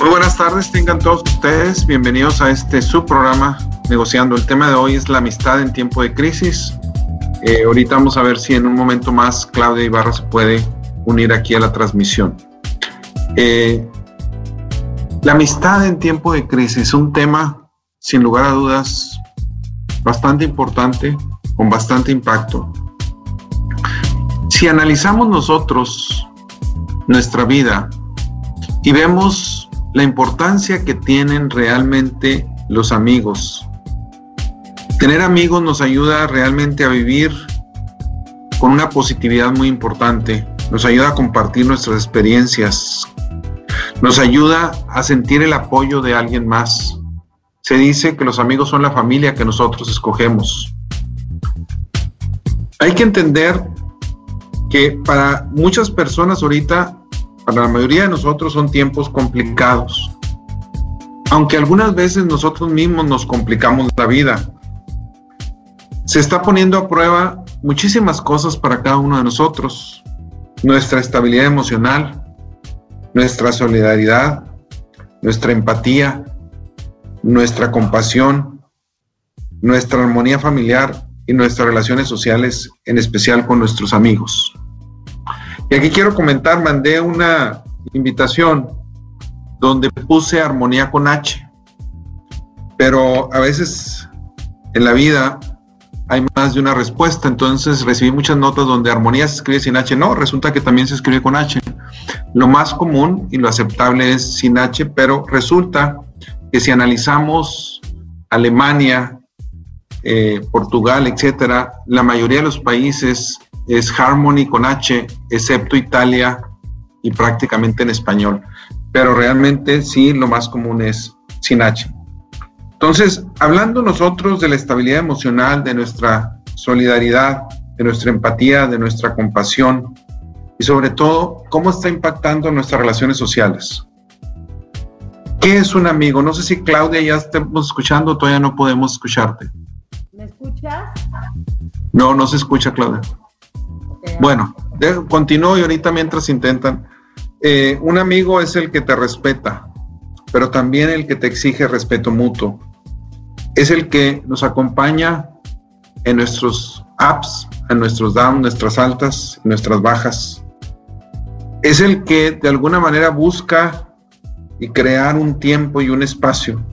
Muy buenas tardes, tengan todos ustedes bienvenidos a este subprograma negociando. El tema de hoy es la amistad en tiempo de crisis. Eh, ahorita vamos a ver si en un momento más Claudia Ibarra se puede unir aquí a la transmisión. Eh, la amistad en tiempo de crisis, un tema sin lugar a dudas bastante importante, con bastante impacto. Si analizamos nosotros nuestra vida y vemos la importancia que tienen realmente los amigos, tener amigos nos ayuda realmente a vivir con una positividad muy importante, nos ayuda a compartir nuestras experiencias, nos ayuda a sentir el apoyo de alguien más. Se dice que los amigos son la familia que nosotros escogemos. Hay que entender que para muchas personas ahorita, para la mayoría de nosotros son tiempos complicados. Aunque algunas veces nosotros mismos nos complicamos la vida. Se está poniendo a prueba muchísimas cosas para cada uno de nosotros. Nuestra estabilidad emocional, nuestra solidaridad, nuestra empatía, nuestra compasión, nuestra armonía familiar y nuestras relaciones sociales, en especial con nuestros amigos. Y aquí quiero comentar, mandé una invitación donde puse armonía con H, pero a veces en la vida hay más de una respuesta, entonces recibí muchas notas donde armonía se escribe sin H, no, resulta que también se escribe con H. Lo más común y lo aceptable es sin H, pero resulta que si analizamos Alemania, eh, Portugal, etcétera, la mayoría de los países es Harmony con H, excepto Italia y prácticamente en español. Pero realmente sí, lo más común es sin H. Entonces, hablando nosotros de la estabilidad emocional, de nuestra solidaridad, de nuestra empatía, de nuestra compasión y sobre todo, cómo está impactando nuestras relaciones sociales. ¿Qué es un amigo? No sé si Claudia ya estemos escuchando, todavía no podemos escucharte. ¿Me escuchas? No, no se escucha, Claudia. Bueno, continúo y ahorita mientras intentan. Eh, un amigo es el que te respeta, pero también el que te exige respeto mutuo. Es el que nos acompaña en nuestros ups, en nuestros downs, nuestras altas, nuestras bajas. Es el que de alguna manera busca y crear un tiempo y un espacio.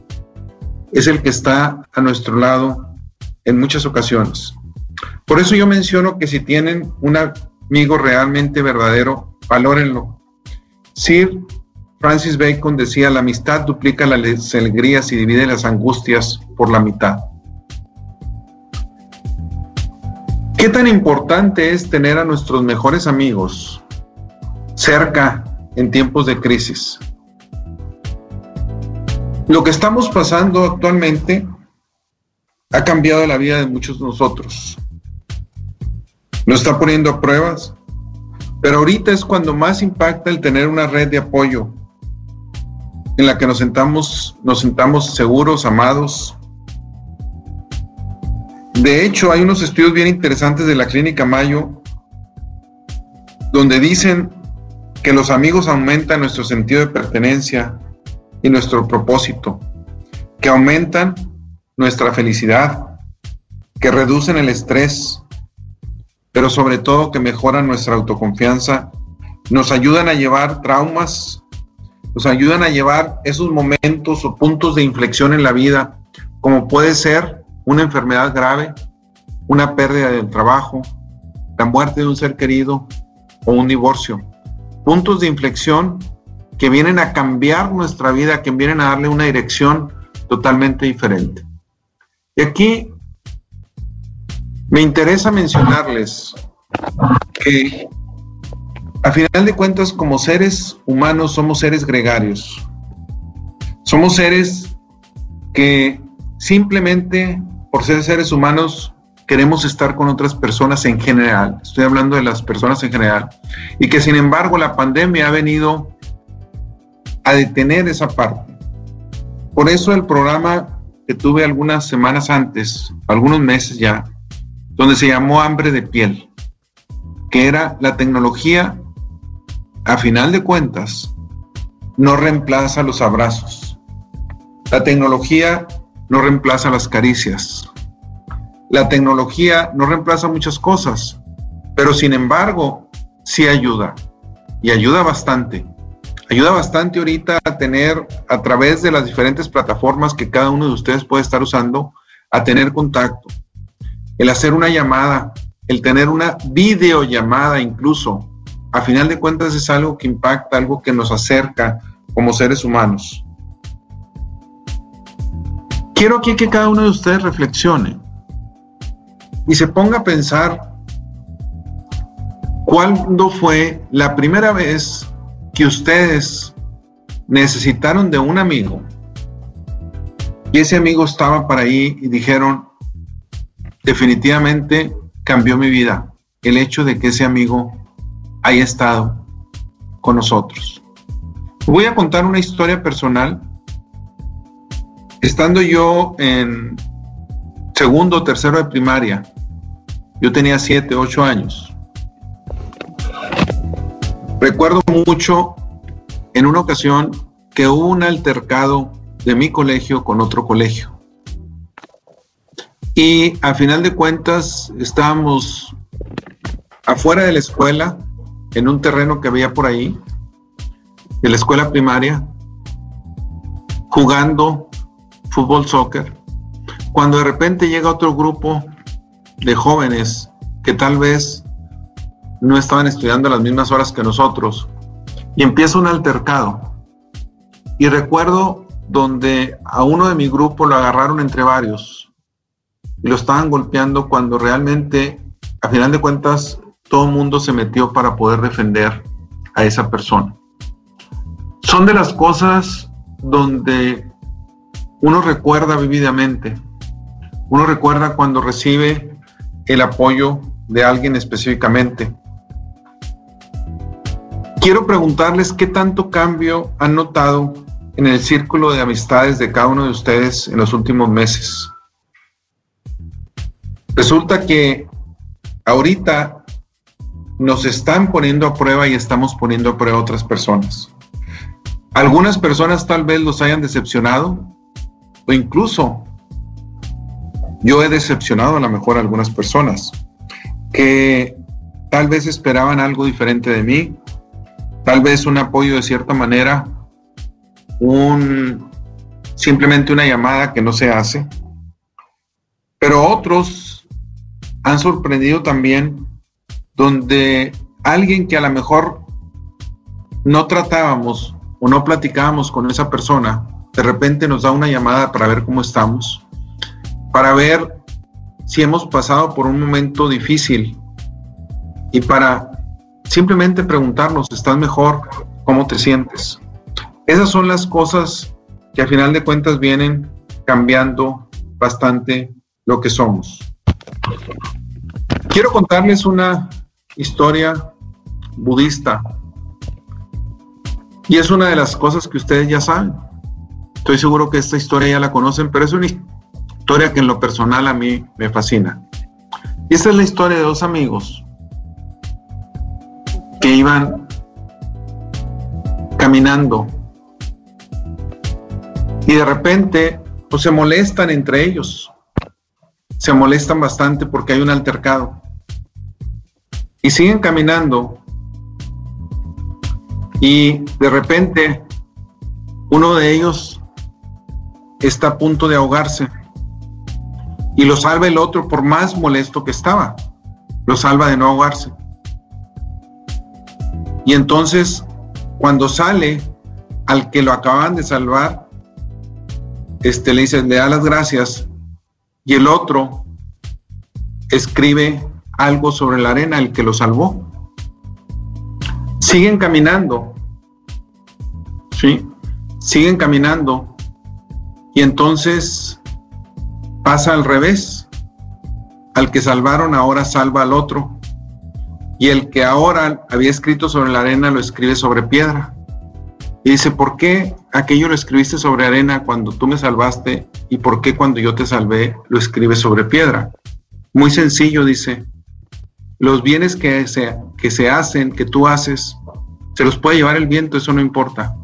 Es el que está a nuestro lado en muchas ocasiones. Por eso yo menciono que si tienen un amigo realmente verdadero, valórenlo. Sir Francis Bacon decía, la amistad duplica las alegrías y divide las angustias por la mitad. ¿Qué tan importante es tener a nuestros mejores amigos cerca en tiempos de crisis? Lo que estamos pasando actualmente ha cambiado la vida de muchos de nosotros. Nos está poniendo a pruebas, pero ahorita es cuando más impacta el tener una red de apoyo en la que nos sentamos, nos sentamos seguros, amados. De hecho, hay unos estudios bien interesantes de la Clínica Mayo donde dicen que los amigos aumentan nuestro sentido de pertenencia, y nuestro propósito, que aumentan nuestra felicidad, que reducen el estrés, pero sobre todo que mejoran nuestra autoconfianza, nos ayudan a llevar traumas, nos ayudan a llevar esos momentos o puntos de inflexión en la vida, como puede ser una enfermedad grave, una pérdida del trabajo, la muerte de un ser querido o un divorcio. Puntos de inflexión que vienen a cambiar nuestra vida, que vienen a darle una dirección totalmente diferente. Y aquí me interesa mencionarles que a final de cuentas como seres humanos somos seres gregarios. Somos seres que simplemente por ser seres humanos queremos estar con otras personas en general. Estoy hablando de las personas en general. Y que sin embargo la pandemia ha venido a detener esa parte. Por eso el programa que tuve algunas semanas antes, algunos meses ya, donde se llamó Hambre de Piel, que era la tecnología, a final de cuentas, no reemplaza los abrazos. La tecnología no reemplaza las caricias. La tecnología no reemplaza muchas cosas, pero sin embargo, sí ayuda. Y ayuda bastante. Ayuda bastante ahorita a tener, a través de las diferentes plataformas que cada uno de ustedes puede estar usando, a tener contacto. El hacer una llamada, el tener una videollamada incluso, a final de cuentas es algo que impacta, algo que nos acerca como seres humanos. Quiero aquí que cada uno de ustedes reflexione y se ponga a pensar cuándo fue la primera vez que ustedes necesitaron de un amigo y ese amigo estaba para ahí y dijeron, definitivamente cambió mi vida el hecho de que ese amigo haya estado con nosotros. Voy a contar una historia personal. Estando yo en segundo o tercero de primaria, yo tenía siete, ocho años. Recuerdo mucho en una ocasión que hubo un altercado de mi colegio con otro colegio. Y a final de cuentas estábamos afuera de la escuela, en un terreno que había por ahí, de la escuela primaria, jugando fútbol, soccer, cuando de repente llega otro grupo de jóvenes que tal vez no estaban estudiando las mismas horas que nosotros y empieza un altercado. Y recuerdo donde a uno de mi grupo lo agarraron entre varios y lo estaban golpeando cuando realmente, a final de cuentas, todo el mundo se metió para poder defender a esa persona. Son de las cosas donde uno recuerda vividamente. Uno recuerda cuando recibe el apoyo de alguien específicamente. Quiero preguntarles qué tanto cambio han notado en el círculo de amistades de cada uno de ustedes en los últimos meses. Resulta que ahorita nos están poniendo a prueba y estamos poniendo a prueba a otras personas. Algunas personas tal vez los hayan decepcionado o incluso yo he decepcionado a lo mejor a algunas personas que tal vez esperaban algo diferente de mí, tal vez un apoyo de cierta manera, un simplemente una llamada que no se hace. Pero otros han sorprendido también donde alguien que a lo mejor no tratábamos o no platicábamos con esa persona, de repente nos da una llamada para ver cómo estamos, para ver si hemos pasado por un momento difícil y para simplemente preguntarnos, ¿estás mejor? ¿Cómo te sientes? Esas son las cosas que a final de cuentas vienen cambiando bastante lo que somos. Quiero contarles una historia budista y es una de las cosas que ustedes ya saben. Estoy seguro que esta historia ya la conocen, pero es una historia que en lo personal a mí me fascina. Esta es la historia de dos amigos que iban caminando y de repente pues se molestan entre ellos. Se molestan bastante porque hay un altercado. Y siguen caminando y de repente uno de ellos está a punto de ahogarse y lo salva el otro por más molesto que estaba. Lo salva de no ahogarse. Y entonces, cuando sale al que lo acaban de salvar, este, le dice, le da las gracias y el otro escribe algo sobre la arena, el que lo salvó. Siguen caminando, ¿sí? Siguen caminando y entonces pasa al revés. Al que salvaron ahora salva al otro. Y el que ahora había escrito sobre la arena lo escribe sobre piedra. Y dice, ¿por qué aquello lo escribiste sobre arena cuando tú me salvaste y por qué cuando yo te salvé lo escribes sobre piedra? Muy sencillo, dice. Los bienes que se, que se hacen, que tú haces, se los puede llevar el viento, eso no importa.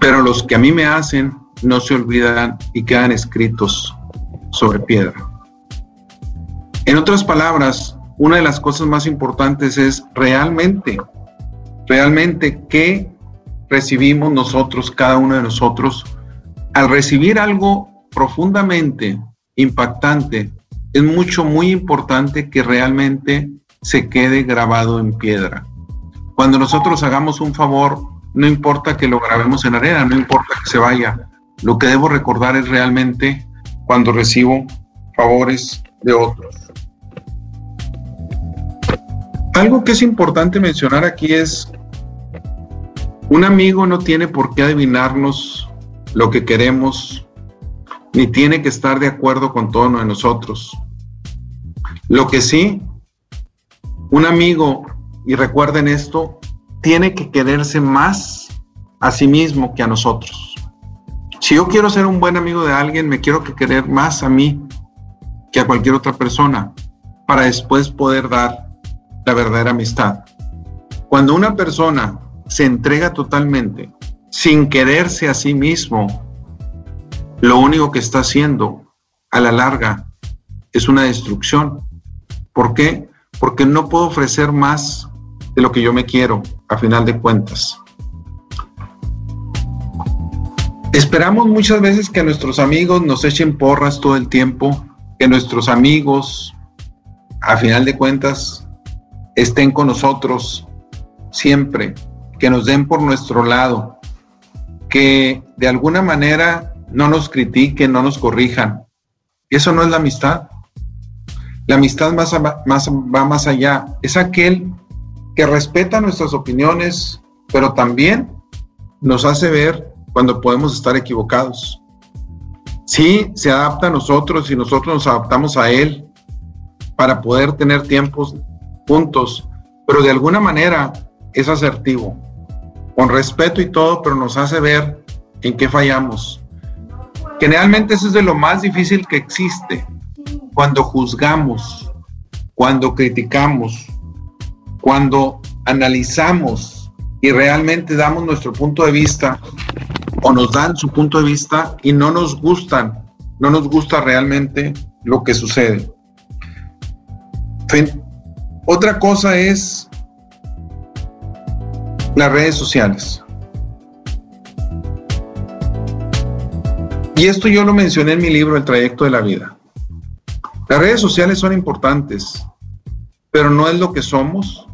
pero los que a mí me hacen no se olvidan y quedan escritos sobre piedra. En otras palabras, una de las cosas más importantes es realmente, realmente qué recibimos nosotros, cada uno de nosotros, al recibir algo profundamente impactante, es mucho, muy importante que realmente se quede grabado en piedra. Cuando nosotros hagamos un favor, no importa que lo grabemos en arena, no importa que se vaya. Lo que debo recordar es realmente cuando recibo favores de otros. Algo que es importante mencionar aquí es, un amigo no tiene por qué adivinarnos lo que queremos, ni tiene que estar de acuerdo con todo de nosotros. Lo que sí, un amigo, y recuerden esto, tiene que quererse más a sí mismo que a nosotros. Si yo quiero ser un buen amigo de alguien, me quiero que querer más a mí que a cualquier otra persona para después poder dar la verdadera amistad. Cuando una persona se entrega totalmente sin quererse a sí mismo, lo único que está haciendo a la larga es una destrucción. ¿Por qué? Porque no puedo ofrecer más de lo que yo me quiero, a final de cuentas. Esperamos muchas veces que nuestros amigos nos echen porras todo el tiempo, que nuestros amigos, a final de cuentas, estén con nosotros siempre, que nos den por nuestro lado, que de alguna manera no nos critiquen, no nos corrijan. Eso no es la amistad. La amistad más, más, va más allá. Es aquel que respeta nuestras opiniones, pero también nos hace ver cuando podemos estar equivocados. Sí, se adapta a nosotros y nosotros nos adaptamos a Él para poder tener tiempos juntos, pero de alguna manera es asertivo, con respeto y todo, pero nos hace ver en qué fallamos. Generalmente eso es de lo más difícil que existe, cuando juzgamos, cuando criticamos, cuando analizamos y realmente damos nuestro punto de vista o nos dan su punto de vista y no nos gustan, no nos gusta realmente lo que sucede. Otra cosa es las redes sociales. Y esto yo lo mencioné en mi libro El trayecto de la vida. Las redes sociales son importantes, pero no es lo que somos,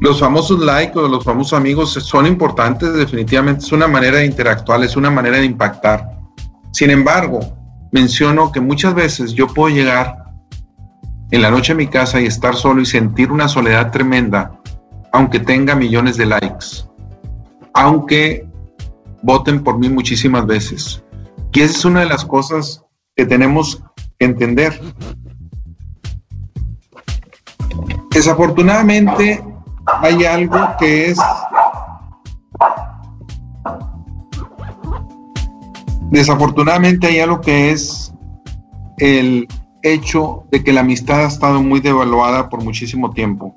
los famosos likes o los famosos amigos son importantes, definitivamente es una manera de interactuar, es una manera de impactar. Sin embargo, menciono que muchas veces yo puedo llegar en la noche a mi casa y estar solo y sentir una soledad tremenda, aunque tenga millones de likes, aunque voten por mí muchísimas veces. Y esa es una de las cosas que tenemos que entender. Desafortunadamente, hay algo que es desafortunadamente hay algo que es el hecho de que la amistad ha estado muy devaluada por muchísimo tiempo.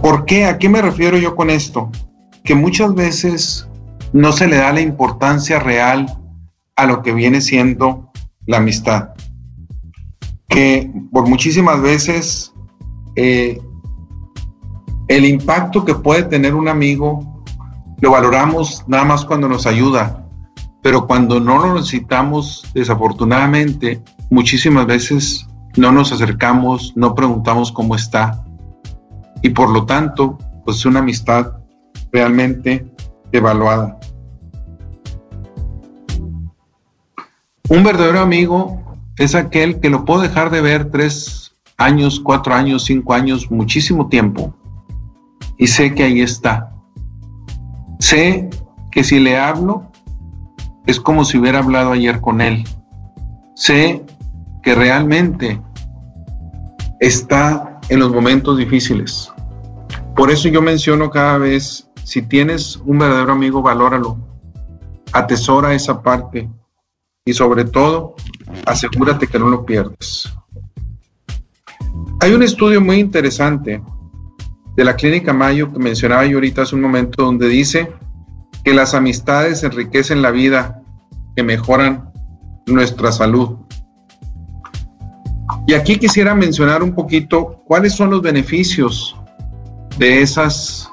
¿Por qué? ¿A qué me refiero yo con esto? Que muchas veces no se le da la importancia real a lo que viene siendo la amistad. Que por muchísimas veces eh, el impacto que puede tener un amigo lo valoramos nada más cuando nos ayuda, pero cuando no lo necesitamos, desafortunadamente, muchísimas veces no nos acercamos, no preguntamos cómo está y por lo tanto, pues es una amistad realmente evaluada. Un verdadero amigo es aquel que lo puedo dejar de ver tres años, cuatro años, cinco años, muchísimo tiempo, y sé que ahí está. Sé que si le hablo es como si hubiera hablado ayer con él. Sé que realmente está en los momentos difíciles. Por eso yo menciono cada vez, si tienes un verdadero amigo, valóralo, atesora esa parte y sobre todo, asegúrate que no lo pierdes. Hay un estudio muy interesante de la Clínica Mayo que mencionaba yo ahorita hace un momento, donde dice que las amistades enriquecen la vida, que mejoran nuestra salud. Y aquí quisiera mencionar un poquito cuáles son los beneficios de esas,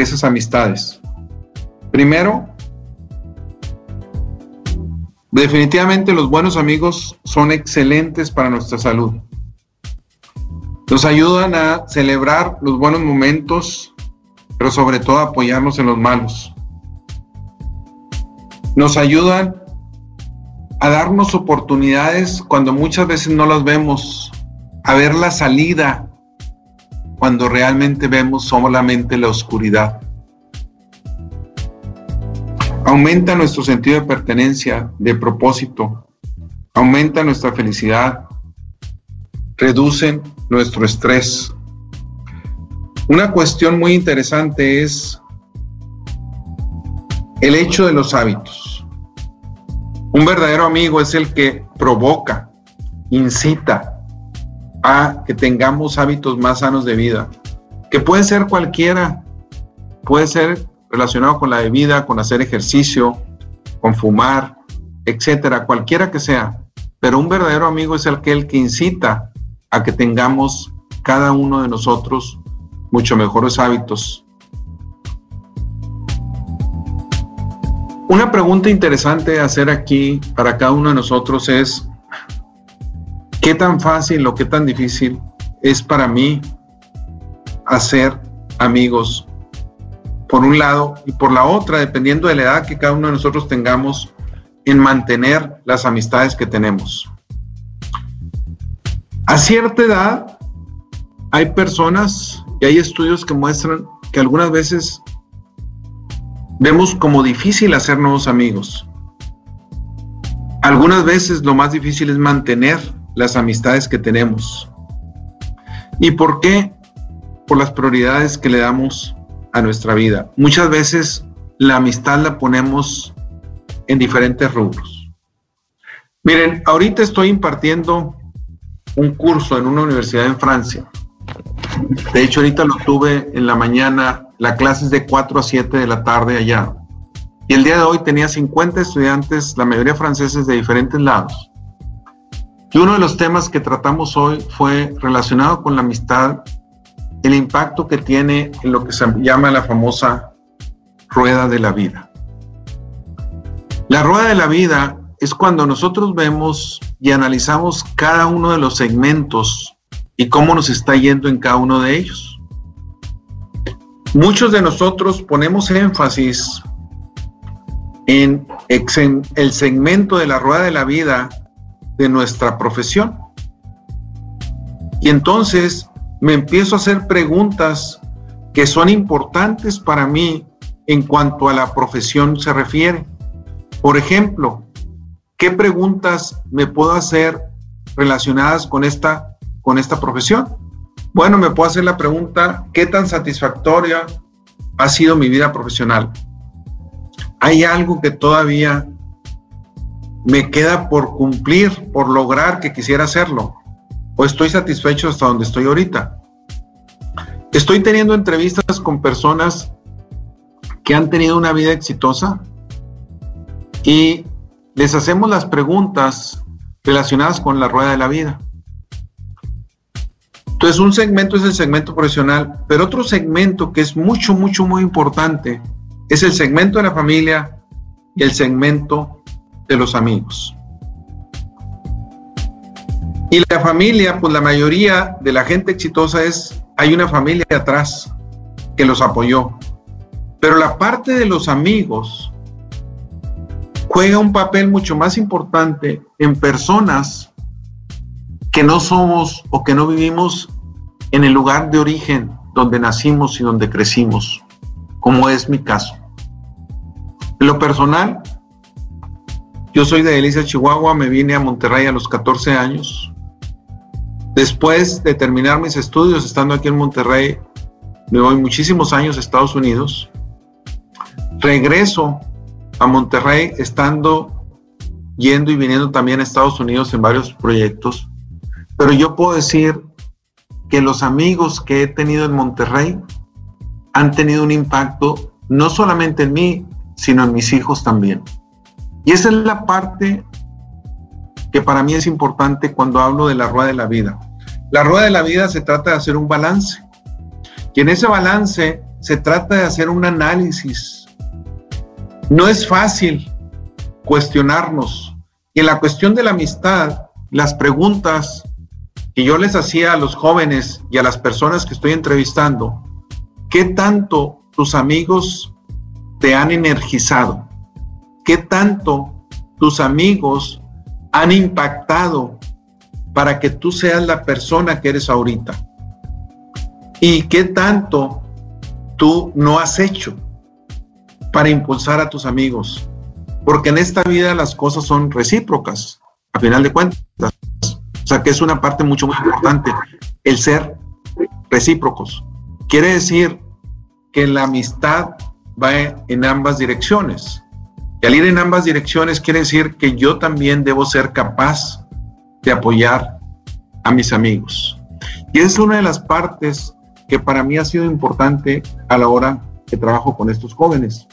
esas amistades. Primero, definitivamente los buenos amigos son excelentes para nuestra salud. Nos ayudan a celebrar los buenos momentos, pero sobre todo apoyarnos en los malos. Nos ayudan a darnos oportunidades cuando muchas veces no las vemos, a ver la salida cuando realmente vemos solamente la oscuridad. Aumenta nuestro sentido de pertenencia, de propósito, aumenta nuestra felicidad, reducen nuestro estrés. Una cuestión muy interesante es el hecho de los hábitos. Un verdadero amigo es el que provoca, incita a que tengamos hábitos más sanos de vida, que puede ser cualquiera, puede ser relacionado con la bebida, con hacer ejercicio, con fumar, etcétera, cualquiera que sea. Pero un verdadero amigo es aquel que incita a que tengamos cada uno de nosotros mucho mejores hábitos. Una pregunta interesante hacer aquí para cada uno de nosotros es, ¿qué tan fácil o qué tan difícil es para mí hacer amigos? Por un lado y por la otra, dependiendo de la edad que cada uno de nosotros tengamos en mantener las amistades que tenemos. A cierta edad hay personas y hay estudios que muestran que algunas veces vemos como difícil hacer nuevos amigos. Algunas veces lo más difícil es mantener las amistades que tenemos. ¿Y por qué? Por las prioridades que le damos a nuestra vida. Muchas veces la amistad la ponemos en diferentes rubros. Miren, ahorita estoy impartiendo un curso en una universidad en Francia. De hecho, ahorita lo tuve en la mañana, la clase es de 4 a 7 de la tarde allá. Y el día de hoy tenía 50 estudiantes, la mayoría franceses de diferentes lados. Y uno de los temas que tratamos hoy fue relacionado con la amistad, el impacto que tiene en lo que se llama la famosa rueda de la vida. La rueda de la vida es cuando nosotros vemos y analizamos cada uno de los segmentos y cómo nos está yendo en cada uno de ellos. Muchos de nosotros ponemos énfasis en el segmento de la rueda de la vida de nuestra profesión. Y entonces me empiezo a hacer preguntas que son importantes para mí en cuanto a la profesión se refiere. Por ejemplo, ¿qué preguntas me puedo hacer relacionadas con esta, con esta profesión? Bueno, me puedo hacer la pregunta, ¿qué tan satisfactoria ha sido mi vida profesional? ¿Hay algo que todavía me queda por cumplir, por lograr que quisiera hacerlo? ¿O estoy satisfecho hasta donde estoy ahorita? Estoy teniendo entrevistas con personas que han tenido una vida exitosa y les hacemos las preguntas relacionadas con la rueda de la vida. Entonces, un segmento es el segmento profesional, pero otro segmento que es mucho, mucho, muy importante es el segmento de la familia y el segmento de los amigos. Y la familia, pues la mayoría de la gente exitosa es, hay una familia atrás que los apoyó. Pero la parte de los amigos juega un papel mucho más importante en personas que no somos o que no vivimos en el lugar de origen donde nacimos y donde crecimos, como es mi caso. Lo personal, yo soy de Delicia, Chihuahua, me vine a Monterrey a los 14 años. Después de terminar mis estudios, estando aquí en Monterrey, me voy muchísimos años a Estados Unidos. Regreso a Monterrey, estando yendo y viniendo también a Estados Unidos en varios proyectos. Pero yo puedo decir que los amigos que he tenido en Monterrey han tenido un impacto no solamente en mí, sino en mis hijos también. Y esa es la parte que para mí es importante cuando hablo de la rueda de la vida. La rueda de la vida se trata de hacer un balance. Y en ese balance se trata de hacer un análisis. No es fácil cuestionarnos. Y en la cuestión de la amistad, las preguntas que yo les hacía a los jóvenes y a las personas que estoy entrevistando, ¿qué tanto tus amigos te han energizado? ¿Qué tanto tus amigos han impactado para que tú seas la persona que eres ahorita? ¿Y qué tanto tú no has hecho para impulsar a tus amigos? Porque en esta vida las cosas son recíprocas, a final de cuentas. O sea que es una parte mucho, muy importante, el ser recíprocos. Quiere decir que la amistad va en ambas direcciones. Y al ir en ambas direcciones quiere decir que yo también debo ser capaz de apoyar a mis amigos. Y es una de las partes que para mí ha sido importante a la hora que trabajo con estos jóvenes.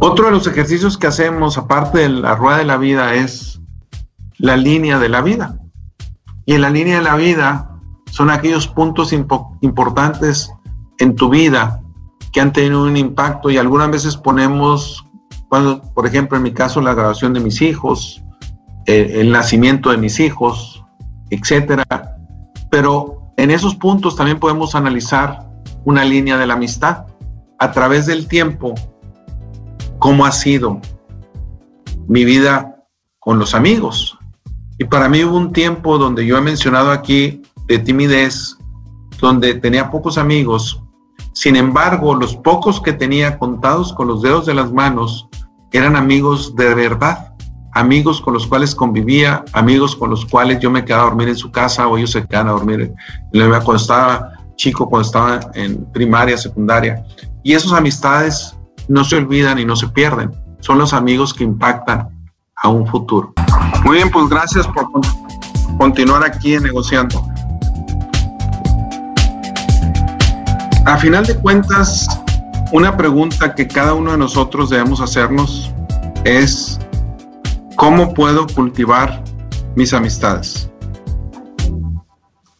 Otro de los ejercicios que hacemos, aparte de la rueda de la vida, es la línea de la vida. Y en la línea de la vida son aquellos puntos importantes en tu vida que han tenido un impacto y algunas veces ponemos, cuando, por ejemplo, en mi caso, la grabación de mis hijos, el nacimiento de mis hijos, etcétera. Pero en esos puntos también podemos analizar una línea de la amistad a través del tiempo, cómo ha sido mi vida con los amigos. Y para mí hubo un tiempo donde yo he mencionado aquí de timidez, donde tenía pocos amigos, sin embargo, los pocos que tenía contados con los dedos de las manos eran amigos de verdad, amigos con los cuales convivía, amigos con los cuales yo me quedaba a dormir en su casa o ellos se quedaban a dormir cuando estaba chico, cuando estaba en primaria, secundaria. Y esas amistades no se olvidan y no se pierden. Son los amigos que impactan a un futuro. Muy bien, pues gracias por continuar aquí negociando. A final de cuentas, una pregunta que cada uno de nosotros debemos hacernos es, ¿cómo puedo cultivar mis amistades?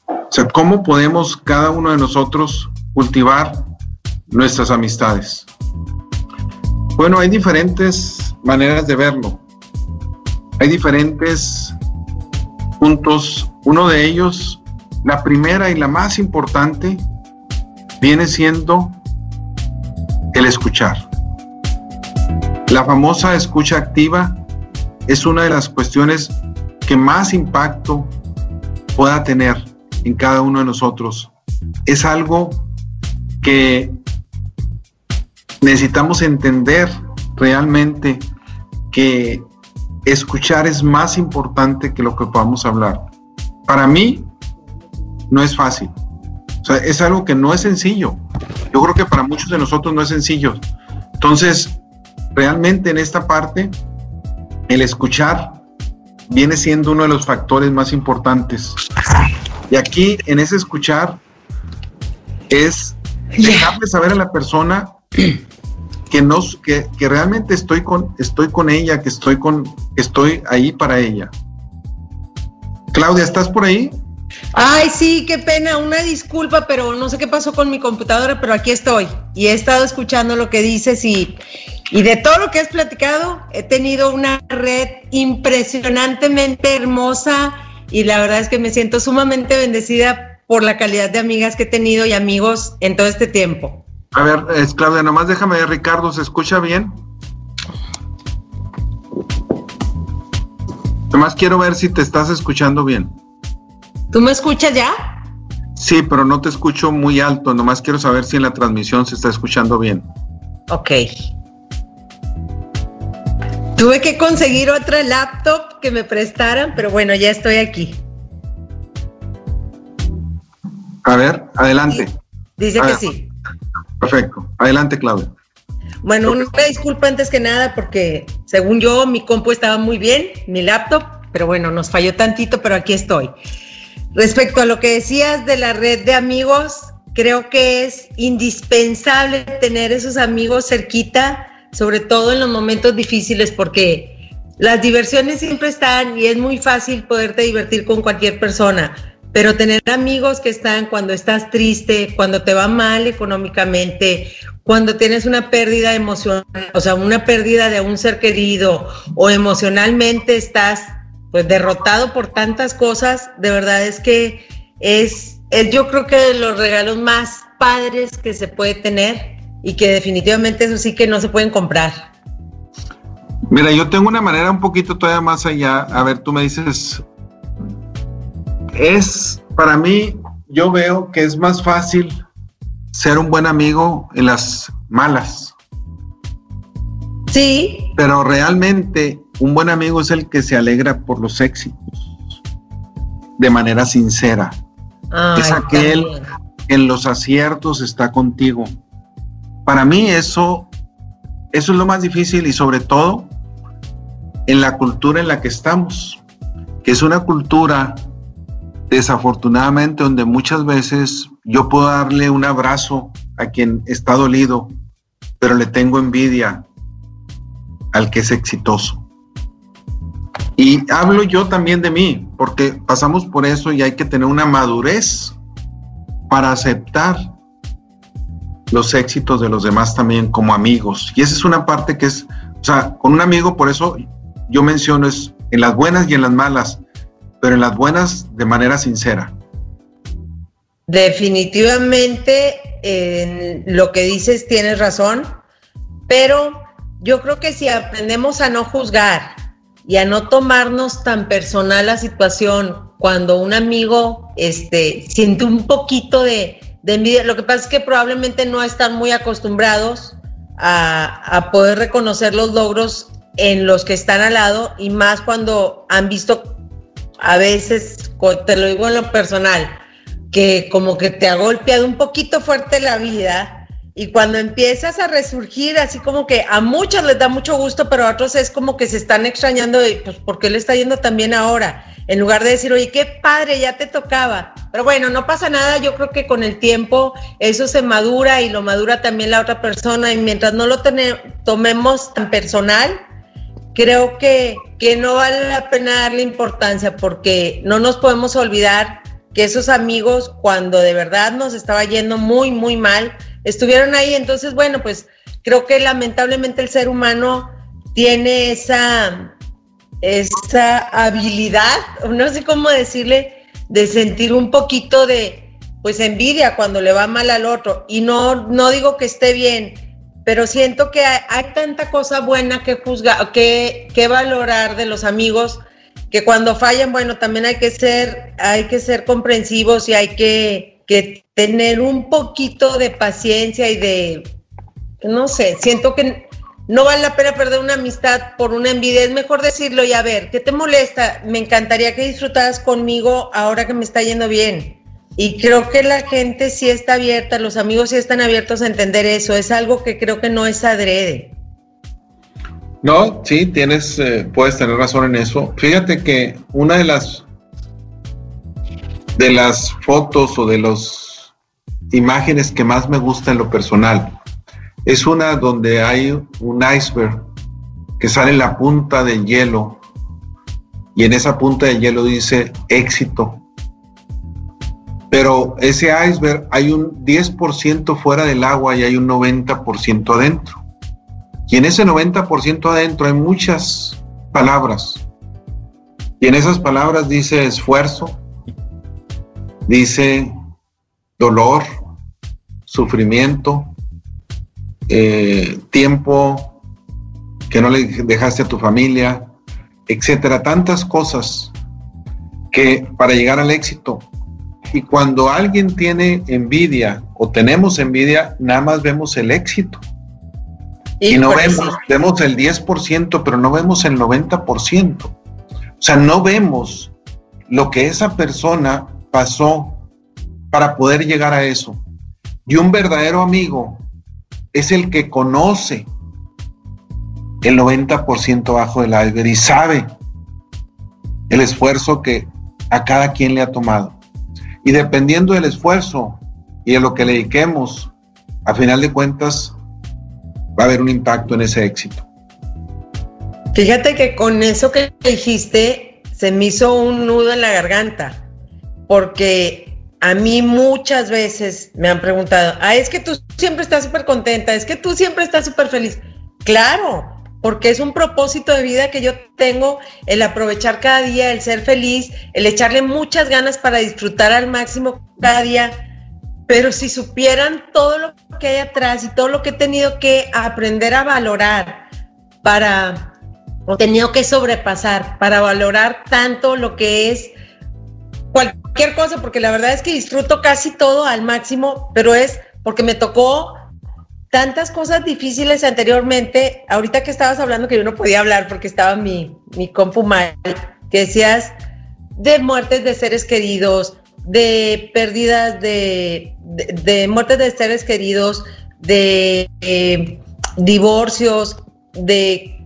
O sea, ¿cómo podemos cada uno de nosotros cultivar nuestras amistades? Bueno, hay diferentes maneras de verlo. Hay diferentes puntos. Uno de ellos, la primera y la más importante, viene siendo el escuchar. La famosa escucha activa es una de las cuestiones que más impacto pueda tener en cada uno de nosotros. Es algo que necesitamos entender realmente que escuchar es más importante que lo que podamos hablar. Para mí no es fácil es algo que no es sencillo. Yo creo que para muchos de nosotros no es sencillo. Entonces, realmente en esta parte, el escuchar viene siendo uno de los factores más importantes. Y aquí, en ese escuchar, es dejarle saber a la persona que, nos, que, que, realmente estoy con, estoy con ella, que estoy, con, estoy ahí para ella. Claudia, ¿estás por ahí? Ay, sí, qué pena, una disculpa, pero no sé qué pasó con mi computadora, pero aquí estoy y he estado escuchando lo que dices y, y de todo lo que has platicado, he tenido una red impresionantemente hermosa y la verdad es que me siento sumamente bendecida por la calidad de amigas que he tenido y amigos en todo este tiempo. A ver, es Claudia, nomás déjame Ricardo, ¿se escucha bien? Nomás quiero ver si te estás escuchando bien. ¿Tú me escuchas ya? Sí, pero no te escucho muy alto. Nomás quiero saber si en la transmisión se está escuchando bien. Ok. Tuve que conseguir otra laptop que me prestaran, pero bueno, ya estoy aquí. A ver, adelante. Dice que sí. Perfecto. Adelante, Claudia. Bueno, una disculpa antes que nada porque según yo mi compu estaba muy bien, mi laptop, pero bueno, nos falló tantito, pero aquí estoy. Respecto a lo que decías de la red de amigos, creo que es indispensable tener esos amigos cerquita, sobre todo en los momentos difíciles, porque las diversiones siempre están y es muy fácil poderte divertir con cualquier persona, pero tener amigos que están cuando estás triste, cuando te va mal económicamente, cuando tienes una pérdida emocional, o sea, una pérdida de un ser querido o emocionalmente estás pues derrotado por tantas cosas, de verdad es que es, es yo creo que de los regalos más padres que se puede tener y que definitivamente eso sí que no se pueden comprar. Mira, yo tengo una manera un poquito todavía más allá. A ver, tú me dices, es para mí, yo veo que es más fácil ser un buen amigo en las malas. Sí. Pero realmente un buen amigo es el que se alegra por los éxitos de manera sincera. es aquel que en los aciertos está contigo. Para mí eso, eso es lo más difícil y sobre todo en la cultura en la que estamos, que es una cultura desafortunadamente donde muchas veces yo puedo darle un abrazo a quien está dolido, pero le tengo envidia al que es exitoso. Y hablo yo también de mí, porque pasamos por eso y hay que tener una madurez para aceptar los éxitos de los demás también como amigos. Y esa es una parte que es, o sea, con un amigo, por eso yo menciono es en las buenas y en las malas, pero en las buenas de manera sincera. Definitivamente, en lo que dices tienes razón, pero yo creo que si aprendemos a no juzgar y a no tomarnos tan personal la situación cuando un amigo este, siente un poquito de, envidia, lo que pasa es que probablemente no están muy acostumbrados a, a poder reconocer los logros en los que están al lado y más cuando han visto a veces, te lo digo en lo personal, que como que te ha golpeado un poquito fuerte la vida y cuando empiezas a resurgir, así como que a muchos les da mucho gusto, pero a otros es como que se están extrañando de, pues, ¿por qué le está yendo también ahora? En lugar de decir, oye, qué padre, ya te tocaba. Pero bueno, no pasa nada, yo creo que con el tiempo eso se madura y lo madura también la otra persona y mientras no lo tomemos tan personal, creo que, que no vale la pena darle importancia porque no nos podemos olvidar que esos amigos cuando de verdad nos estaba yendo muy, muy mal, estuvieron ahí. Entonces, bueno, pues creo que lamentablemente el ser humano tiene esa, esa habilidad, no sé cómo decirle, de sentir un poquito de, pues envidia cuando le va mal al otro. Y no, no digo que esté bien, pero siento que hay, tanta cosa buena que juzgar, que, que valorar de los amigos, que cuando fallan, bueno, también hay que ser, hay que ser comprensivos y hay que, que tener un poquito de paciencia y de, no sé, siento que no vale la pena perder una amistad por una envidia, es mejor decirlo y a ver, ¿qué te molesta? Me encantaría que disfrutaras conmigo ahora que me está yendo bien. Y creo que la gente sí está abierta, los amigos sí están abiertos a entender eso. Es algo que creo que no es adrede. No, sí, tienes, eh, puedes tener razón en eso. Fíjate que una de las de las fotos o de las imágenes que más me gusta en lo personal es una donde hay un iceberg que sale en la punta del hielo y en esa punta del hielo dice éxito pero ese iceberg hay un 10% fuera del agua y hay un 90% adentro. Y en ese 90% adentro hay muchas palabras. Y en esas palabras dice esfuerzo, dice dolor, sufrimiento, eh, tiempo que no le dejaste a tu familia, etcétera. Tantas cosas que para llegar al éxito y cuando alguien tiene envidia o tenemos envidia, nada más vemos el éxito. Y, no vemos, vemos el 10%, pero no vemos el 90%. O sea, no vemos lo que esa persona pasó para poder llegar a eso. Y un verdadero amigo es el que conoce el 90% bajo del iceberg y sabe el esfuerzo que a cada quien le ha tomado. Y dependiendo del esfuerzo y de lo que le dediquemos, a final de cuentas, va a haber un impacto en ese éxito. Fíjate que con eso que dijiste, se me hizo un nudo en la garganta, porque a mí muchas veces me han preguntado, ah, es que tú siempre estás súper contenta, es que tú siempre estás súper feliz. Claro, porque es un propósito de vida que yo tengo, el aprovechar cada día, el ser feliz, el echarle muchas ganas para disfrutar al máximo cada día. Pero si supieran todo lo que hay atrás y todo lo que he tenido que aprender a valorar para, o tenido que sobrepasar para valorar tanto lo que es cualquier cosa, porque la verdad es que disfruto casi todo al máximo, pero es porque me tocó tantas cosas difíciles anteriormente, ahorita que estabas hablando que yo no podía hablar porque estaba mi, mi compu mal, que decías de muertes de seres queridos, de pérdidas de, de, muertes de seres queridos, de eh, divorcios, de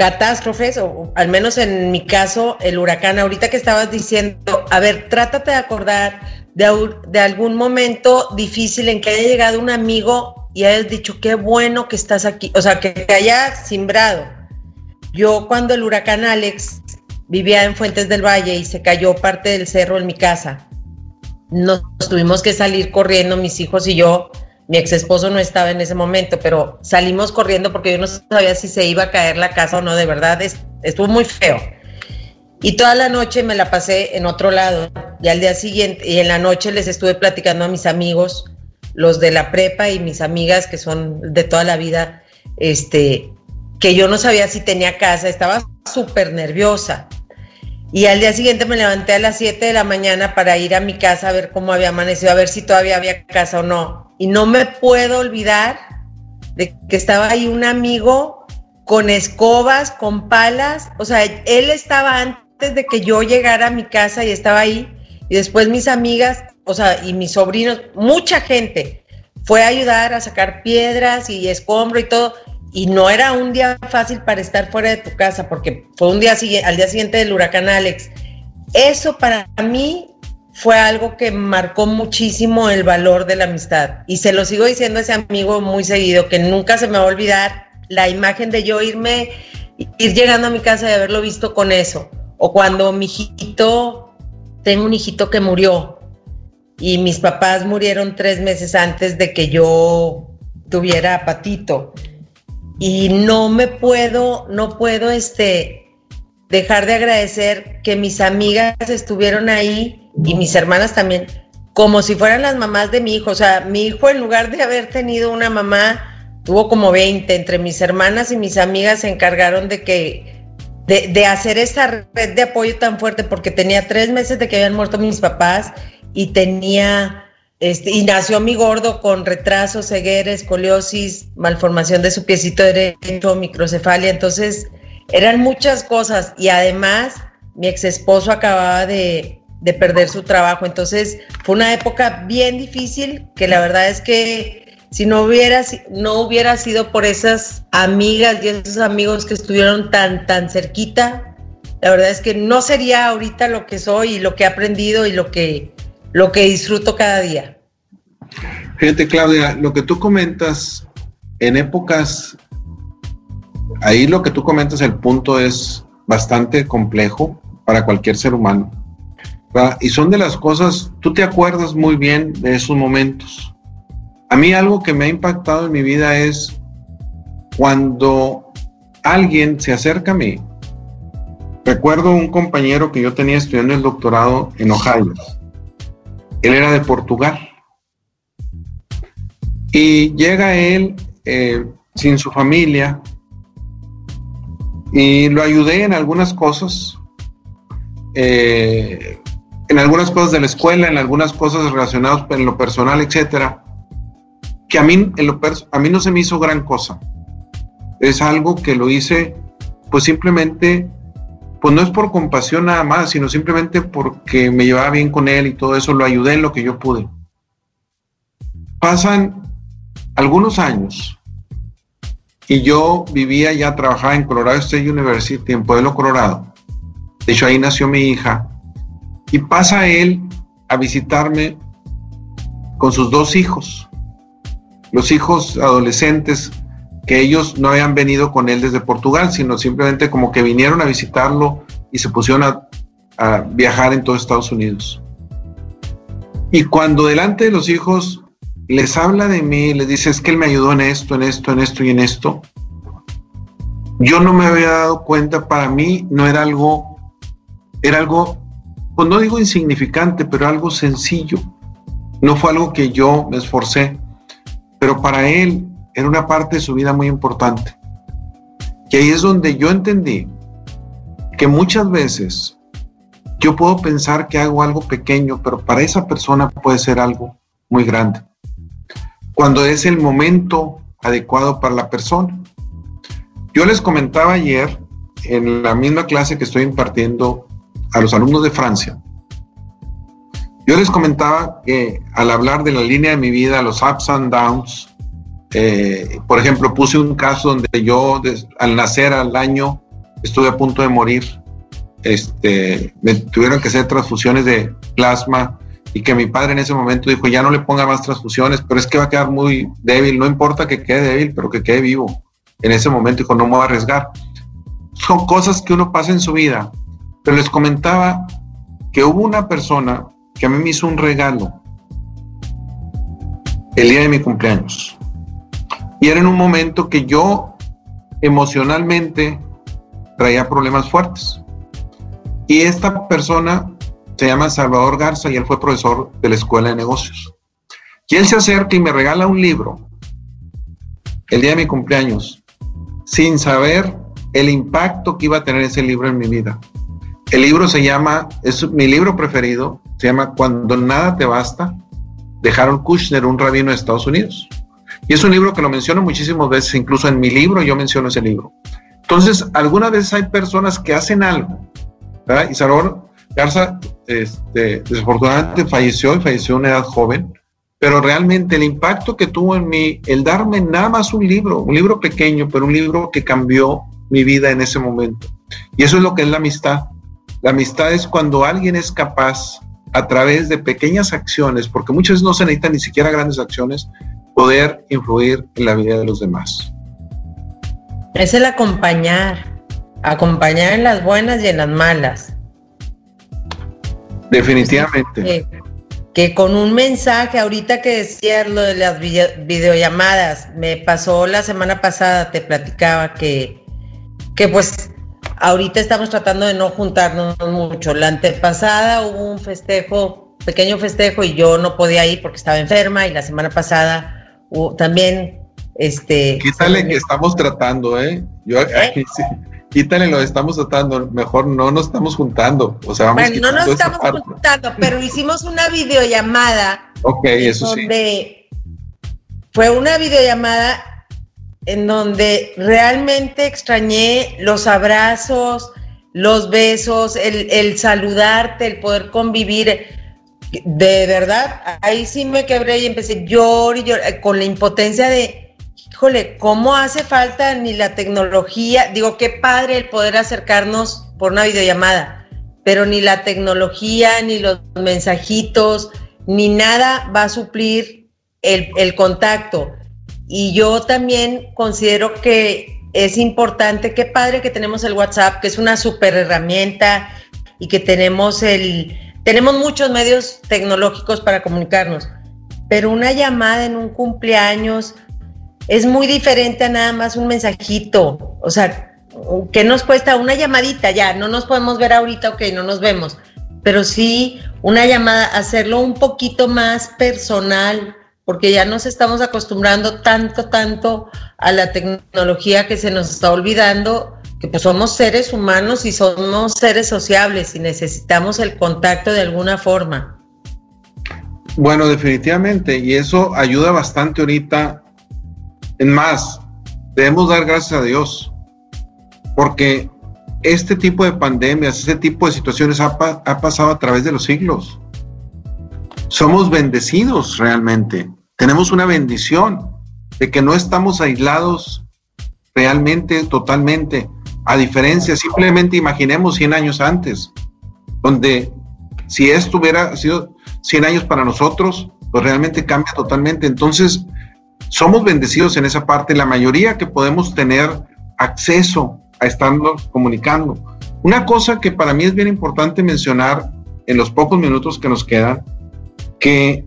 catástrofes, o al menos en mi caso, el huracán, ahorita que estabas diciendo, a ver, trátate de acordar de, de algún momento difícil en que haya llegado un amigo y hayas dicho, qué bueno que estás aquí, o sea, que te haya simbrado. Yo cuando el huracán Alex vivía en Fuentes del Valle y se cayó parte del cerro en mi casa, nos tuvimos que salir corriendo, mis hijos y yo, mi ex esposo no estaba en ese momento, pero salimos corriendo porque yo no sabía si se iba a caer la casa o no, de verdad estuvo muy feo. Y toda la noche me la pasé en otro lado y al día siguiente, y en la noche les estuve platicando a mis amigos los de la prepa y mis amigas que son de toda la vida, este, que yo no sabía si tenía casa, estaba súper nerviosa. Y al día siguiente me levanté a las 7 de la mañana para ir a mi casa a ver cómo había amanecido, a ver si todavía había casa o no. Y no me puedo olvidar de que estaba ahí un amigo con escobas, con palas, o sea, él estaba antes de que yo llegara a mi casa y estaba ahí. Y después mis amigas o sea, y mis sobrinos, mucha gente fue a ayudar a sacar piedras y escombro y todo. Y no era un día fácil para estar fuera de tu casa, porque fue un día al día siguiente del huracán Alex. Eso para mí fue algo que marcó muchísimo el valor de la amistad. Y se lo sigo diciendo a ese amigo muy seguido, que nunca se me va a olvidar la imagen de yo irme, ir llegando a mi casa y haberlo visto con eso. O cuando mi hijito, tengo un hijito que murió, y mis papás murieron tres meses antes de que yo tuviera Patito. Y no me puedo, no puedo este, dejar de agradecer que mis amigas estuvieron ahí y mis hermanas también, como si fueran las mamás de mi hijo. O sea, mi hijo en lugar de haber tenido una mamá, tuvo como 20. Entre mis hermanas y mis amigas se encargaron de que, de, de hacer esa red de apoyo tan fuerte porque tenía tres meses de que habían muerto mis papás y tenía, este, y nació mi gordo con retraso, ceguera, escoliosis, malformación de su piecito derecho, microcefalia, entonces eran muchas cosas. Y además mi ex esposo acababa de, de perder su trabajo, entonces fue una época bien difícil que la verdad es que si no hubiera, no hubiera sido por esas amigas y esos amigos que estuvieron tan, tan cerquita, la verdad es que no sería ahorita lo que soy y lo que he aprendido y lo que, lo que disfruto cada día. Fíjate, Claudia, lo que tú comentas en épocas, ahí lo que tú comentas, el punto es bastante complejo para cualquier ser humano. Y son de las cosas, tú te acuerdas muy bien de esos momentos. A mí algo que me ha impactado en mi vida es cuando alguien se acerca a mí. Recuerdo un compañero que yo tenía estudiando el doctorado en Ohio él era de Portugal. Y llega él eh, sin su familia y lo ayudé en algunas cosas, eh, en algunas cosas de la escuela, en algunas cosas relacionadas en lo personal, etcétera, que a mí, en lo a mí no se me hizo gran cosa. Es algo que lo hice, pues simplemente pues no es por compasión nada más, sino simplemente porque me llevaba bien con él y todo eso, lo ayudé en lo que yo pude. Pasan algunos años y yo vivía ya, trabajaba en Colorado State University, en Pueblo, Colorado. De hecho, ahí nació mi hija. Y pasa él a visitarme con sus dos hijos, los hijos adolescentes que ellos no habían venido con él desde Portugal, sino simplemente como que vinieron a visitarlo y se pusieron a, viajar en todo Estados Unidos. Y cuando delante de los hijos les habla de mí, les dice, es que él me ayudó en esto, en esto, en esto y en esto, yo no me había dado cuenta, para mí no era algo, era algo, pues no digo insignificante, pero algo sencillo. No fue algo que yo me esforcé, pero para él era una parte de su vida muy importante. Y ahí es donde yo entendí que muchas veces yo puedo pensar que hago algo pequeño, pero para esa persona puede ser algo muy grande. Cuando es el momento adecuado para la persona. Yo les comentaba ayer en la misma clase que estoy impartiendo a los alumnos de Francia. Yo les comentaba que al hablar de la línea de mi vida, los ups and downs, eh, por ejemplo, puse un caso donde yo al nacer al año estuve a punto de morir. Este, me tuvieron que hacer transfusiones de plasma y que mi padre en ese momento dijo, ya no le ponga más transfusiones, pero es que va a quedar muy débil, no importa que quede débil, pero que quede vivo. En ese momento dijo, no me voy a arriesgar. Son cosas que uno pasa en su vida, pero les comentaba que hubo una persona que a mí me hizo un regalo el día de mi cumpleaños. Y era en un momento que yo emocionalmente traía problemas fuertes. Y esta persona se llama Salvador Garza y él fue profesor de la Escuela de Negocios. Y él se acerca y me regala un libro el día de mi cumpleaños, sin saber el impacto que iba a tener ese libro en mi vida. El libro se llama, es mi libro preferido, se llama Cuando nada te basta, de Harold Kushner, un rabino de Estados Unidos. Y es un libro que lo menciono muchísimas veces, incluso en mi libro yo menciono ese libro. Entonces, algunas veces hay personas que hacen algo, ¿verdad? Y Salvador Garza, este, desafortunadamente falleció y falleció a una edad joven, pero realmente el impacto que tuvo en mí, el darme nada más un libro, un libro pequeño, pero un libro que cambió mi vida en ese momento. Y eso es lo que es la amistad. La amistad es cuando alguien es capaz, a través de pequeñas acciones, porque muchas veces no se necesitan ni siquiera grandes acciones, poder influir en la vida de los demás. Es el acompañar, acompañar en las buenas y en las malas. Definitivamente. Que, con un mensaje, ahorita que decías lo de las videollamadas, me pasó la semana pasada, te platicaba que, que pues ahorita estamos tratando de no juntarnos mucho. La antepasada hubo un festejo, pequeño festejo, y yo no podía ir porque estaba enferma, y la semana pasada también, este... Quítale que estamos tratando, ¿eh? Yo, ¿Eh? quítale lo estamos tratando, mejor no nos estamos juntando, o sea, vamos Bueno, no nos estamos juntando, pero hicimos una videollamada. Ok, eso donde Fue una videollamada en donde realmente extrañé los abrazos, los besos, el, el saludarte, el poder convivir de verdad, ahí sí me quebré y empecé llorar y llorar eh, con la impotencia de, híjole, ¿cómo hace falta ni la tecnología? Digo, qué padre el poder acercarnos por una videollamada, pero ni la tecnología, ni los mensajitos, ni nada va a suplir el, el contacto. Y yo también considero que es importante, qué padre que tenemos el WhatsApp, que es una super herramienta y que tenemos el tenemos muchos medios tecnológicos para comunicarnos, pero una llamada en un cumpleaños es muy diferente a nada más un mensajito. O sea, ¿qué nos cuesta una llamadita? Ya, no nos podemos ver ahorita, ok, no nos vemos. Pero sí, una llamada, hacerlo un poquito más personal, porque ya nos estamos acostumbrando tanto, tanto a la tecnología que se nos está olvidando que pues somos seres humanos y somos seres sociables y necesitamos el contacto de alguna forma. Bueno, definitivamente, y eso ayuda bastante ahorita. En más, debemos dar gracias a Dios, porque este tipo de pandemias, este tipo de situaciones ha, ha pasado a través de los siglos. Somos bendecidos realmente. Tenemos una bendición de que no estamos aislados realmente, totalmente a diferencia, simplemente imaginemos 100 años antes, donde si esto hubiera sido, 100 años para nosotros, pues realmente cambia totalmente. Entonces, somos bendecidos en esa parte, la mayoría que podemos tener acceso a estarnos comunicando. Una cosa que para mí es bien importante mencionar en los pocos minutos que nos quedan, que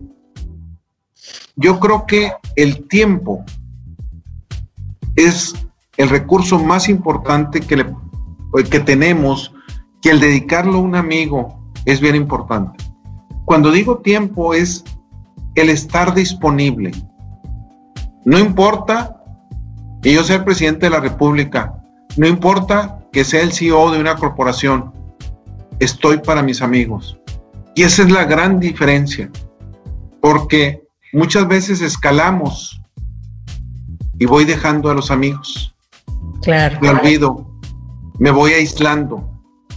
yo creo que el tiempo es el recurso más importante que, le, que tenemos, que el dedicarlo a un amigo es bien importante. Cuando digo tiempo es el estar disponible. No importa que yo sea el presidente de la República, no importa que sea el CEO de una corporación, estoy para mis amigos. Y esa es la gran diferencia, porque muchas veces escalamos y voy dejando a los amigos. Claro. Me olvido, me voy aislando.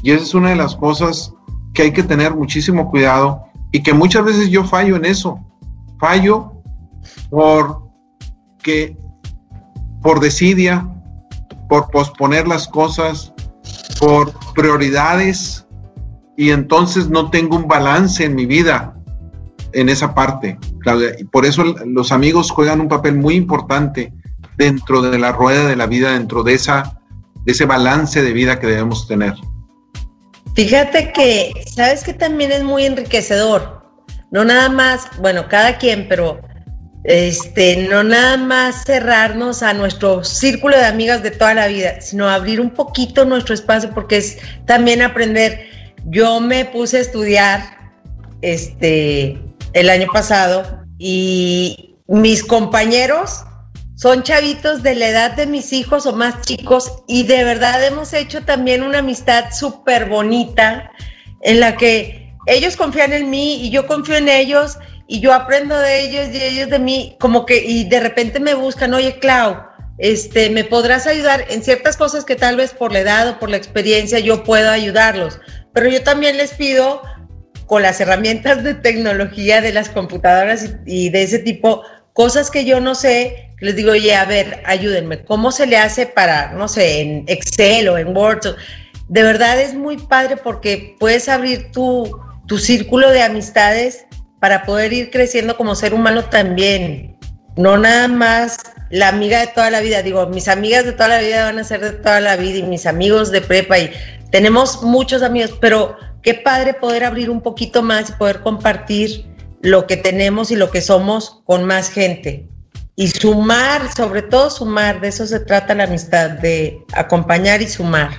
Y esa es una de las cosas que hay que tener muchísimo cuidado y que muchas veces yo fallo en eso. Fallo por que por desidia, por posponer las cosas, por prioridades y entonces no tengo un balance en mi vida en esa parte, Claudia. Y por eso los amigos juegan un papel muy importante dentro de la rueda de la vida, dentro de, esa, de ese balance de vida que debemos tener. Fíjate que, sabes que también es muy enriquecedor. No nada más, bueno, cada quien, pero este, no nada más cerrarnos a nuestro círculo de amigas de toda la vida, sino abrir un poquito nuestro espacio porque es también aprender. Yo me puse a estudiar este el año pasado y mis compañeros son chavitos de la edad de mis hijos o más chicos y de verdad hemos hecho también una amistad súper bonita en la que ellos confían en mí y yo confío en ellos y yo aprendo de ellos y ellos de mí, como que y de repente me buscan, oye Clau, este, me podrás ayudar en ciertas cosas que tal vez por la edad o por la experiencia yo puedo ayudarlos, pero yo también les pido con las herramientas de tecnología de las computadoras y, y de ese tipo, cosas que yo no sé, les digo, oye, a ver, ayúdenme, ¿cómo se le hace para, no sé, en Excel o en Word? De verdad es muy padre porque puedes abrir tu, tu círculo de amistades para poder ir creciendo como ser humano también. No nada más la amiga de toda la vida, digo, mis amigas de toda la vida van a ser de toda la vida y mis amigos de prepa y tenemos muchos amigos, pero qué padre poder abrir un poquito más y poder compartir lo que tenemos y lo que somos con más gente y sumar, sobre todo sumar, de eso se trata la amistad, de acompañar y sumar.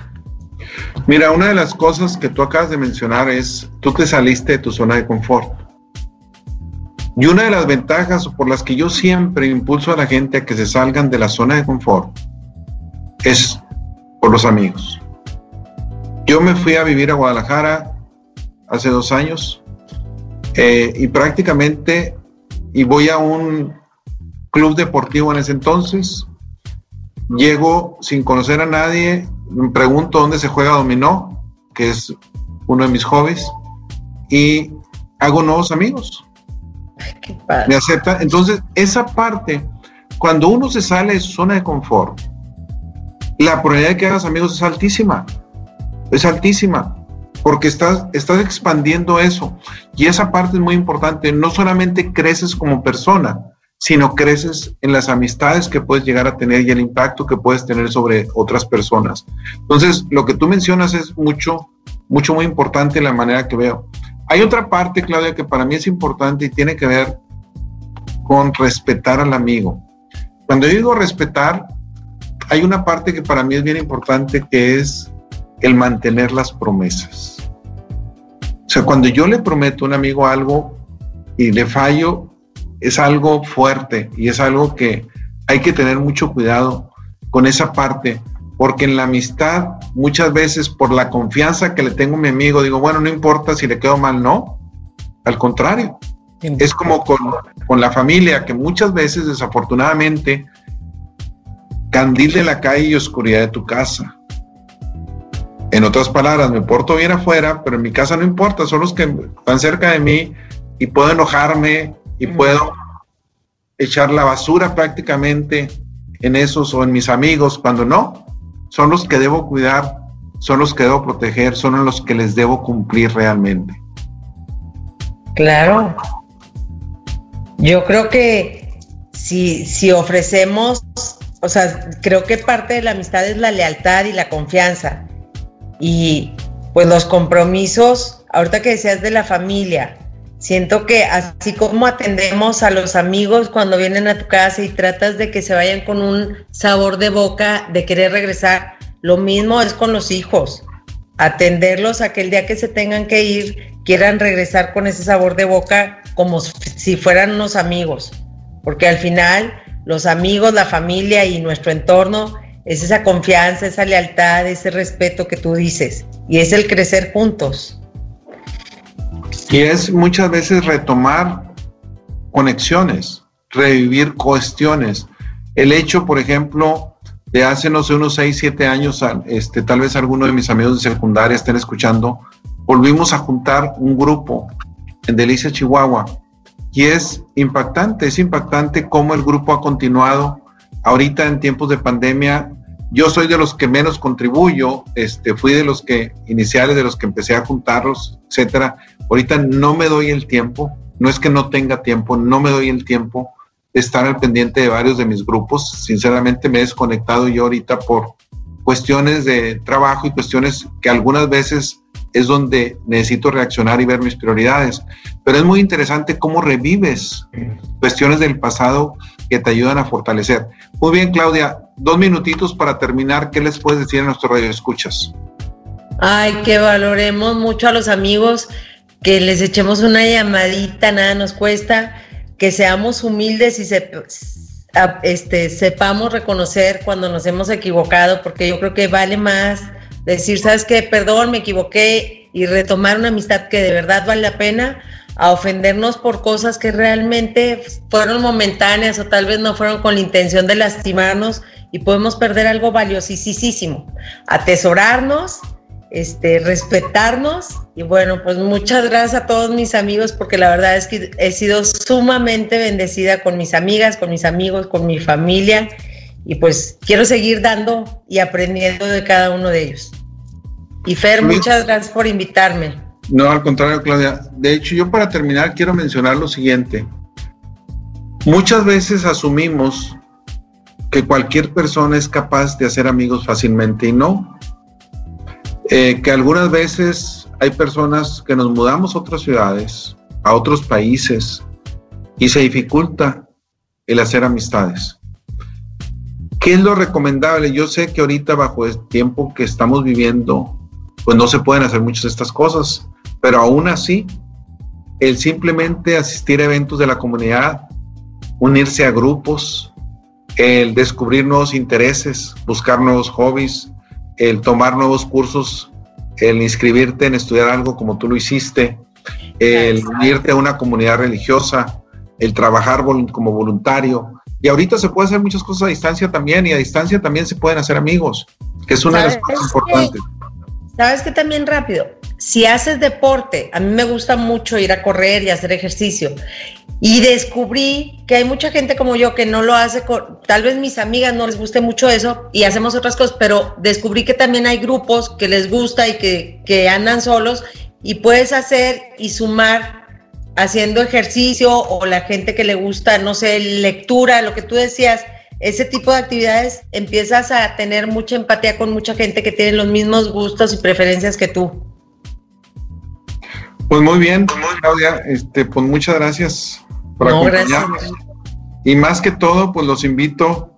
Mira, una de las cosas que tú acabas de mencionar es, tú te saliste de tu zona de confort. Y una de las ventajas por las que yo siempre impulso a la gente a que se salgan de la zona de confort es por los amigos. Yo me fui a vivir a Guadalajara hace dos años eh, y prácticamente, y voy a un club deportivo en ese entonces. Llego sin conocer a nadie, me pregunto dónde se juega dominó, que es uno de mis hobbies, y hago nuevos amigos. Me acepta. Entonces, esa parte, cuando uno se sale de su zona de confort, la probabilidad de que hagas amigos es altísima. Es altísima. Porque estás, estás expandiendo eso. Y esa parte es muy importante. No solamente creces como persona, sino creces en las amistades que puedes llegar a tener y el impacto que puedes tener sobre otras personas. Entonces, lo que tú mencionas es mucho, mucho, muy importante la manera que veo. Hay otra parte, Claudia, que para mí es importante y tiene que ver con respetar al amigo. Cuando digo respetar, hay una parte que para mí es bien importante que es el mantener las promesas. O sea, cuando yo le prometo a un amigo algo y le fallo, es algo fuerte y es algo que hay que tener mucho cuidado con esa parte, porque en la amistad muchas veces por la confianza que le tengo a mi amigo, digo, bueno, no importa si le quedo mal, no, al contrario. Es como con, con la familia, que muchas veces desafortunadamente, candil de la calle y oscuridad de tu casa. En otras palabras, me porto bien afuera, pero en mi casa no importa, son los que están cerca de mí y puedo enojarme y puedo echar la basura prácticamente en esos o en mis amigos, cuando no, son los que debo cuidar, son los que debo proteger, son los que les debo cumplir realmente. Claro. Yo creo que si, si ofrecemos, o sea, creo que parte de la amistad es la lealtad y la confianza. Y pues los compromisos, ahorita que decías de la familia, siento que así como atendemos a los amigos cuando vienen a tu casa y tratas de que se vayan con un sabor de boca de querer regresar, lo mismo es con los hijos. Atenderlos a que el día que se tengan que ir quieran regresar con ese sabor de boca como si fueran unos amigos. Porque al final los amigos, la familia y nuestro entorno es esa confianza, esa lealtad, ese respeto que tú dices. Y es el crecer juntos. Y es muchas veces retomar conexiones, revivir cuestiones. El hecho, por ejemplo, de hace, no sé, unos 6, 7 años, este, tal vez algunos de mis amigos de secundaria estén escuchando, volvimos a juntar un grupo en Delicia, Chihuahua. Y es impactante, es impactante cómo el grupo ha continuado. Ahorita en tiempos de pandemia yo soy de los que menos contribuyo, este, fui de los que iniciales, de los que empecé a juntarlos, etcétera. Ahorita no me doy el tiempo, no es que no tenga tiempo, no me doy el tiempo de estar al pendiente de varios de mis grupos. Sinceramente me he desconectado yo ahorita por cuestiones de trabajo y cuestiones que algunas veces es donde necesito reaccionar y ver mis prioridades. Pero es muy interesante cómo revives cuestiones del pasado que te ayudan a fortalecer. Muy bien, Claudia, dos minutitos para terminar. ¿Qué les puedes decir a nuestro radio escuchas? Ay, que valoremos mucho a los amigos, que les echemos una llamadita, nada nos cuesta, que seamos humildes y se, este, sepamos reconocer cuando nos hemos equivocado, porque yo creo que vale más decir, sabes qué, perdón, me equivoqué y retomar una amistad que de verdad vale la pena a ofendernos por cosas que realmente fueron momentáneas o tal vez no fueron con la intención de lastimarnos y podemos perder algo valiosísimo. Atesorarnos, este, respetarnos y bueno, pues muchas gracias a todos mis amigos porque la verdad es que he sido sumamente bendecida con mis amigas, con mis amigos, con mi familia y pues quiero seguir dando y aprendiendo de cada uno de ellos. Y Fer, muchas gracias por invitarme. No, al contrario, Claudia. De hecho, yo para terminar quiero mencionar lo siguiente. Muchas veces asumimos que cualquier persona es capaz de hacer amigos fácilmente y no. Eh, que algunas veces hay personas que nos mudamos a otras ciudades, a otros países, y se dificulta el hacer amistades. ¿Qué es lo recomendable? Yo sé que ahorita bajo el tiempo que estamos viviendo, pues no se pueden hacer muchas de estas cosas. Pero aún así, el simplemente asistir a eventos de la comunidad, unirse a grupos, el descubrir nuevos intereses, buscar nuevos hobbies, el tomar nuevos cursos, el inscribirte en estudiar algo como tú lo hiciste, el unirte a una comunidad religiosa, el trabajar como voluntario. Y ahorita se puede hacer muchas cosas a distancia también y a distancia también se pueden hacer amigos, que es una de las cosas importantes. ¿Sabes que también rápido? Si haces deporte, a mí me gusta mucho ir a correr y hacer ejercicio. Y descubrí que hay mucha gente como yo que no lo hace, tal vez mis amigas no les guste mucho eso y hacemos otras cosas, pero descubrí que también hay grupos que les gusta y que, que andan solos y puedes hacer y sumar haciendo ejercicio o la gente que le gusta, no sé, lectura, lo que tú decías, ese tipo de actividades empiezas a tener mucha empatía con mucha gente que tiene los mismos gustos y preferencias que tú. Pues muy bien, Claudia, este, pues muchas gracias por acompañarnos. Y más que todo, pues los invito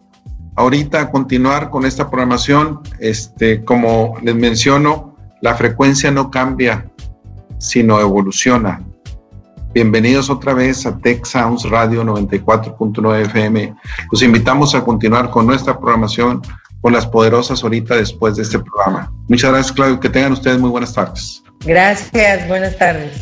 ahorita a continuar con esta programación. Este, como les menciono, la frecuencia no cambia, sino evoluciona. Bienvenidos otra vez a Tech Sounds Radio 94.9 FM. Los invitamos a continuar con nuestra programación con las poderosas ahorita después de este programa. Muchas gracias, Claudio. Que tengan ustedes muy buenas tardes. Gracias, buenas tardes.